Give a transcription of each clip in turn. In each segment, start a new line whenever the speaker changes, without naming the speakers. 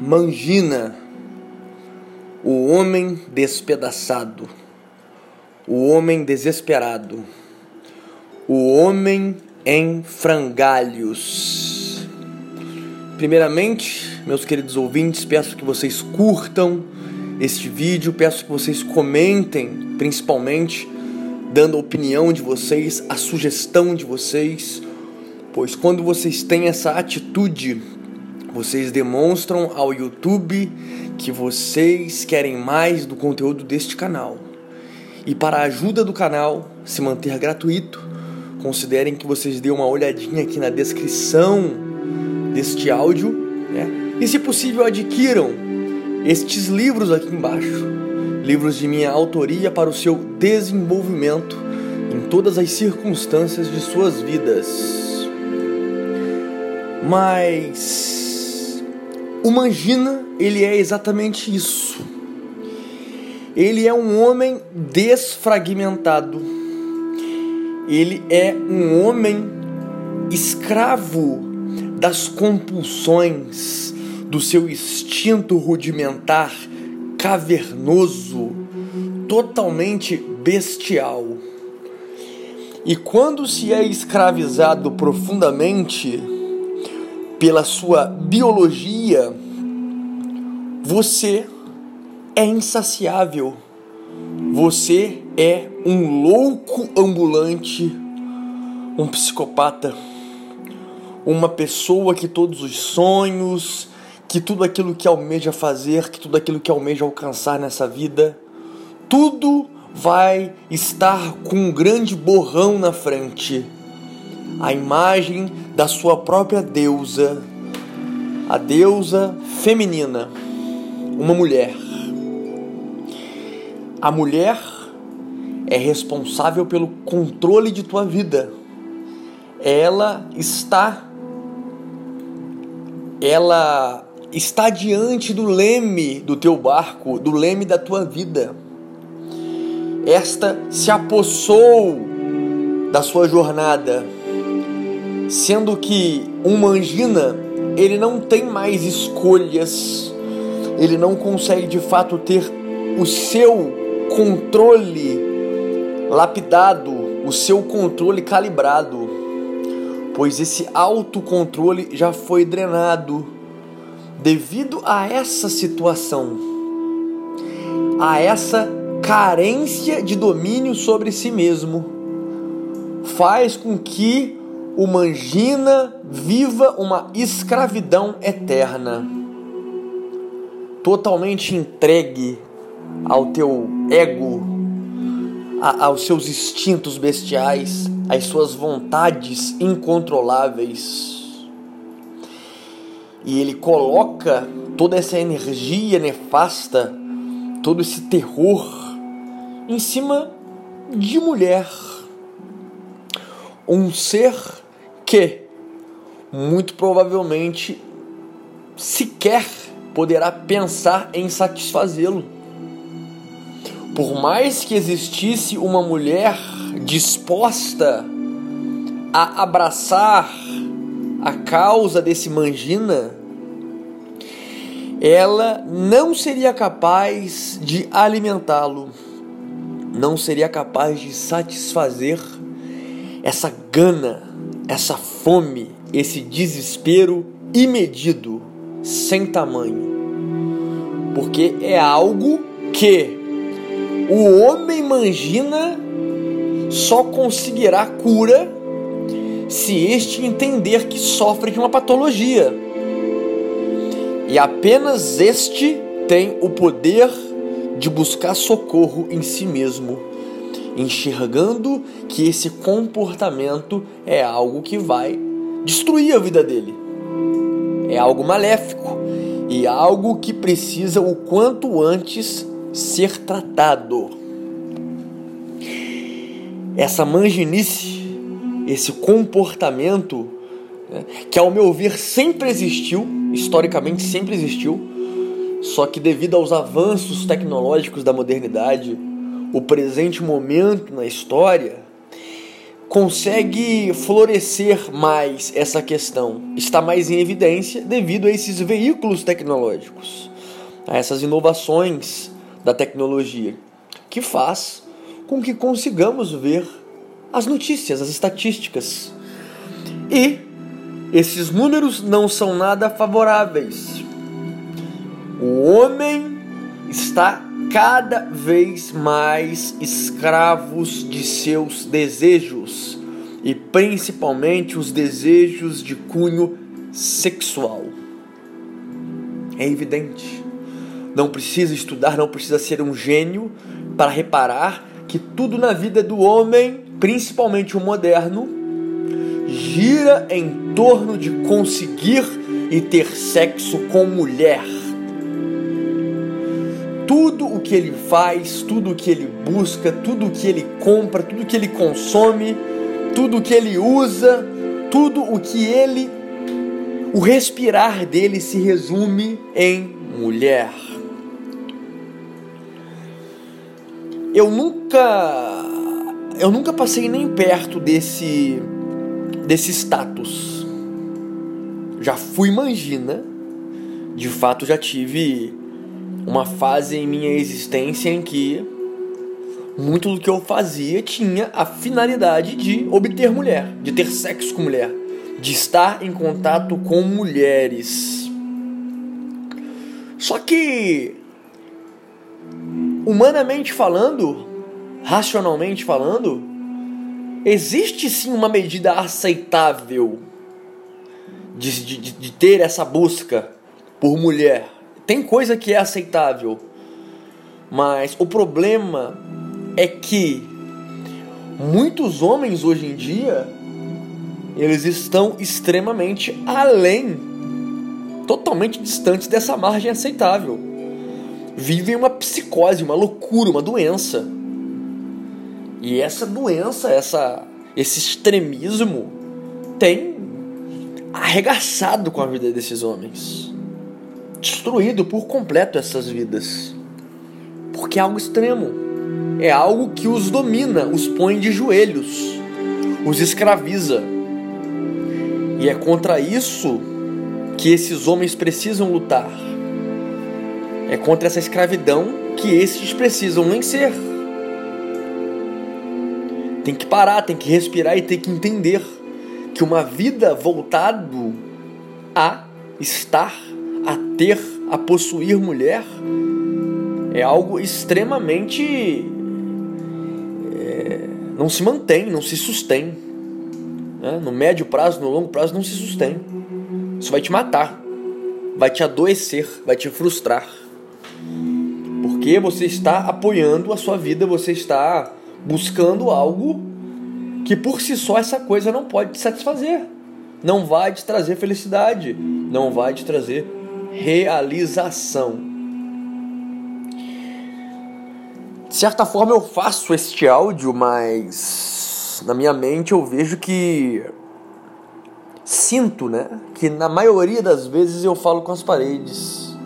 Mangina, o homem despedaçado, o homem desesperado, o homem em frangalhos. Primeiramente, meus queridos ouvintes, peço que vocês curtam este vídeo, peço que vocês comentem, principalmente, dando a opinião de vocês, a sugestão de vocês, pois quando vocês têm essa atitude, vocês demonstram ao YouTube que vocês querem mais do conteúdo deste canal. E para a ajuda do canal se manter gratuito, considerem que vocês dêem uma olhadinha aqui na descrição deste áudio, né? E se possível adquiram estes livros aqui embaixo, livros de minha autoria para o seu desenvolvimento em todas as circunstâncias de suas vidas. Mas o Mangina, ele é exatamente isso. Ele é um homem desfragmentado. Ele é um homem escravo das compulsões do seu instinto rudimentar, cavernoso, totalmente bestial. E quando se é escravizado profundamente, pela sua biologia, você é insaciável. Você é um louco ambulante, um psicopata, uma pessoa que todos os sonhos, que tudo aquilo que almeja fazer, que tudo aquilo que almeja alcançar nessa vida, tudo vai estar com um grande borrão na frente a imagem da sua própria deusa, a deusa feminina, uma mulher. A mulher é responsável pelo controle de tua vida. Ela está ela está diante do leme do teu barco, do leme da tua vida. Esta se apossou da sua jornada sendo que um mangina ele não tem mais escolhas, ele não consegue de fato ter o seu controle lapidado, o seu controle calibrado, pois esse autocontrole já foi drenado devido a essa situação, a essa carência de domínio sobre si mesmo, faz com que o Mangina viva uma escravidão eterna, totalmente entregue ao teu ego, a, aos seus instintos bestiais, às suas vontades incontroláveis. E ele coloca toda essa energia nefasta, todo esse terror em cima de mulher. Um ser que muito provavelmente sequer poderá pensar em satisfazê-lo. Por mais que existisse uma mulher disposta a abraçar a causa desse mangina, ela não seria capaz de alimentá-lo, não seria capaz de satisfazer essa gana essa fome, esse desespero imedido, sem tamanho. Porque é algo que o homem mangina só conseguirá cura se este entender que sofre de uma patologia. E apenas este tem o poder de buscar socorro em si mesmo enxergando que esse comportamento é algo que vai destruir a vida dele. É algo maléfico e algo que precisa o quanto antes ser tratado. Essa manginice, esse comportamento, né, que ao meu ver sempre existiu, historicamente sempre existiu, só que devido aos avanços tecnológicos da modernidade, o presente momento na história, consegue florescer mais essa questão, está mais em evidência devido a esses veículos tecnológicos, a essas inovações da tecnologia, que faz com que consigamos ver as notícias, as estatísticas. E esses números não são nada favoráveis. O homem está cada vez mais escravos de seus desejos e principalmente os desejos de cunho sexual. É evidente. Não precisa estudar, não precisa ser um gênio para reparar que tudo na vida do homem, principalmente o moderno, gira em torno de conseguir e ter sexo com mulher. Tudo o que ele faz, tudo o que ele busca, tudo o que ele compra, tudo o que ele consome, tudo o que ele usa, tudo o que ele. O respirar dele se resume em mulher. Eu nunca. Eu nunca passei nem perto desse. desse status. Já fui mangina. De fato, já tive uma fase em minha existência em que muito do que eu fazia tinha a finalidade de obter mulher, de ter sexo com mulher, de estar em contato com mulheres. Só que, humanamente falando, racionalmente falando, existe sim uma medida aceitável de, de, de ter essa busca por mulher. Tem coisa que é aceitável, mas o problema é que muitos homens hoje em dia eles estão extremamente além, totalmente distantes dessa margem aceitável. Vivem uma psicose, uma loucura, uma doença. E essa doença, essa, esse extremismo tem arregaçado com a vida desses homens destruído por completo essas vidas. Porque é algo extremo. É algo que os domina, os põe de joelhos, os escraviza. E é contra isso que esses homens precisam lutar. É contra essa escravidão que esses precisam vencer. Tem que parar, tem que respirar e tem que entender que uma vida voltado a estar a ter, a possuir mulher, é algo extremamente. É, não se mantém, não se sustém. Né? No médio prazo, no longo prazo, não se sustém. Isso vai te matar, vai te adoecer, vai te frustrar. Porque você está apoiando a sua vida, você está buscando algo que por si só essa coisa não pode te satisfazer. Não vai te trazer felicidade, não vai te trazer realização. De certa forma eu faço este áudio, mas na minha mente eu vejo que sinto, né, que na maioria das vezes eu falo com as paredes.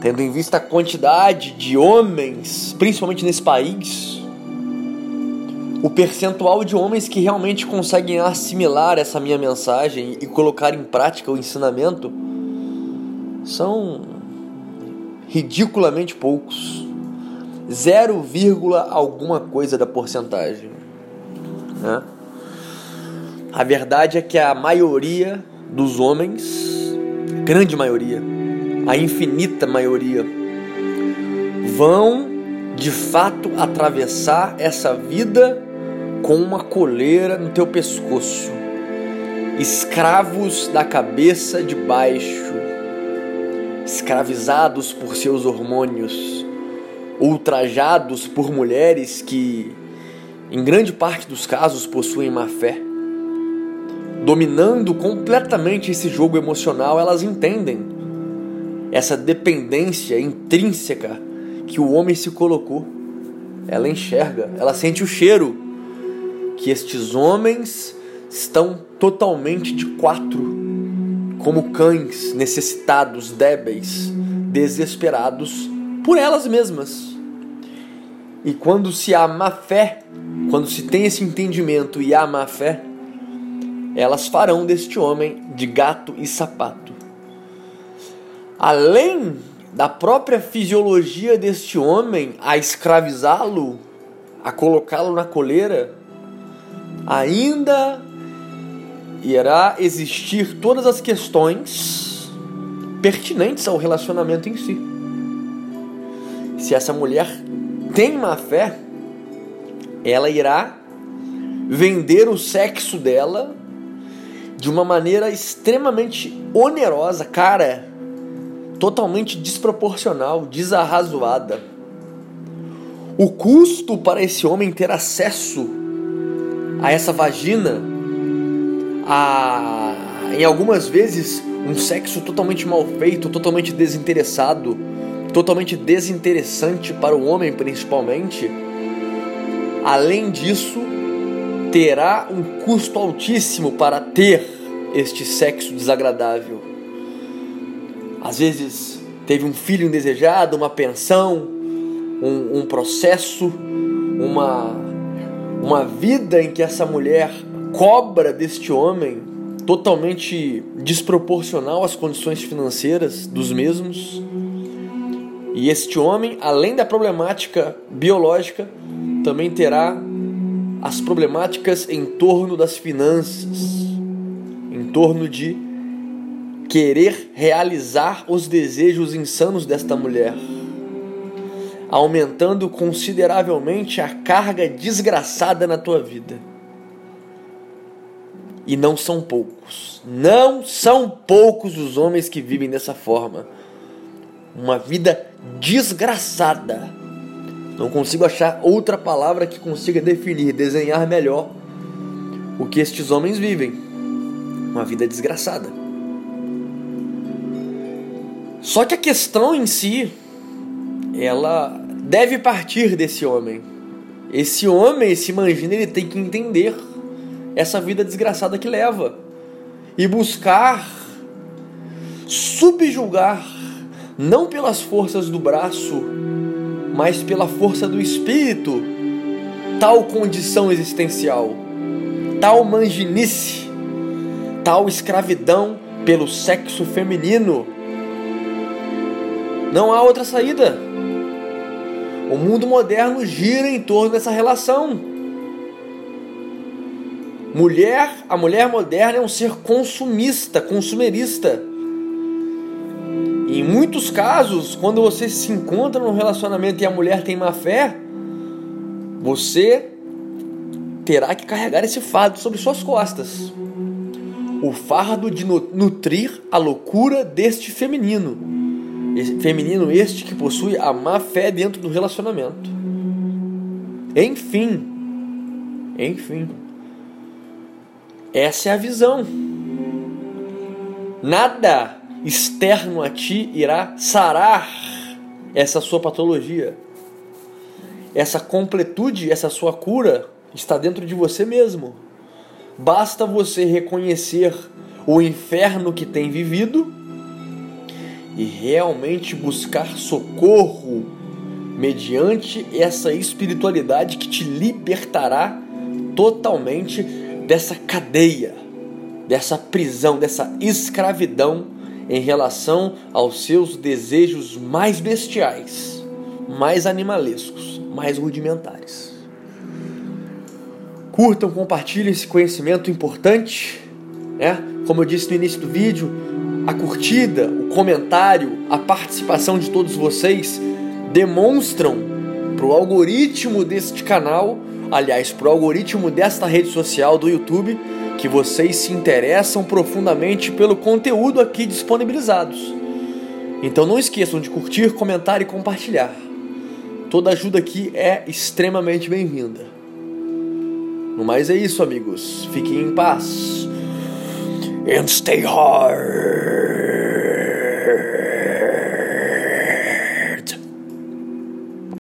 Tendo em vista a quantidade de homens, principalmente nesse país, o percentual de homens que realmente conseguem assimilar essa minha mensagem e colocar em prática o ensinamento são ridiculamente poucos. 0, alguma coisa da porcentagem. Né? A verdade é que a maioria dos homens, grande maioria, a infinita maioria, vão de fato atravessar essa vida com uma coleira no teu pescoço, escravos da cabeça de baixo escravizados por seus hormônios, ultrajados por mulheres que, em grande parte dos casos, possuem má fé. Dominando completamente esse jogo emocional, elas entendem essa dependência intrínseca que o homem se colocou. Ela enxerga, ela sente o cheiro que estes homens estão totalmente de quatro como cães necessitados, débeis, desesperados por elas mesmas. E quando se há má fé, quando se tem esse entendimento e há má fé, elas farão deste homem de gato e sapato. Além da própria fisiologia deste homem a escravizá-lo, a colocá-lo na coleira, ainda irá existir todas as questões pertinentes ao relacionamento em si. Se essa mulher tem má fé, ela irá vender o sexo dela de uma maneira extremamente onerosa, cara, totalmente desproporcional, desarrazoada. O custo para esse homem ter acesso a essa vagina, a em algumas vezes um sexo totalmente mal feito, totalmente desinteressado, totalmente desinteressante para o homem principalmente. Além disso, terá um custo altíssimo para ter este sexo desagradável. Às vezes teve um filho indesejado, uma pensão, um, um processo, uma, uma vida em que essa mulher cobra deste homem totalmente desproporcional às condições financeiras dos mesmos. E este homem, além da problemática biológica, também terá as problemáticas em torno das finanças, em torno de querer realizar os desejos insanos desta mulher, aumentando consideravelmente a carga desgraçada na tua vida. E não são poucos, não são poucos os homens que vivem dessa forma. Uma vida desgraçada. Não consigo achar outra palavra que consiga definir, desenhar melhor o que estes homens vivem. Uma vida desgraçada. Só que a questão em si, ela deve partir desse homem. Esse homem, esse mangina, ele tem que entender essa vida desgraçada que leva e buscar subjugar não pelas forças do braço, mas pela força do espírito, tal condição existencial, tal manginice, tal escravidão pelo sexo feminino. Não há outra saída. O mundo moderno gira em torno dessa relação. Mulher, a mulher moderna é um ser consumista, consumerista. E em muitos casos, quando você se encontra num relacionamento e a mulher tem má fé, você terá que carregar esse fardo sobre suas costas. O fardo de nutrir a loucura deste feminino. Feminino este que possui a má fé dentro do relacionamento. Enfim, enfim. Essa é a visão. Nada externo a ti irá sarar essa sua patologia. Essa completude, essa sua cura está dentro de você mesmo. Basta você reconhecer o inferno que tem vivido e realmente buscar socorro mediante essa espiritualidade que te libertará totalmente dessa cadeia, dessa prisão, dessa escravidão em relação aos seus desejos mais bestiais, mais animalescos, mais rudimentares. Curtam, compartilhem esse conhecimento importante, né? Como eu disse no início do vídeo, a curtida, o comentário, a participação de todos vocês demonstram para o algoritmo deste canal aliás, para o algoritmo desta rede social do YouTube, que vocês se interessam profundamente pelo conteúdo aqui disponibilizados. Então não esqueçam de curtir, comentar e compartilhar. Toda ajuda aqui é extremamente bem-vinda. No mais é isso, amigos. Fiquem em paz. And stay hard.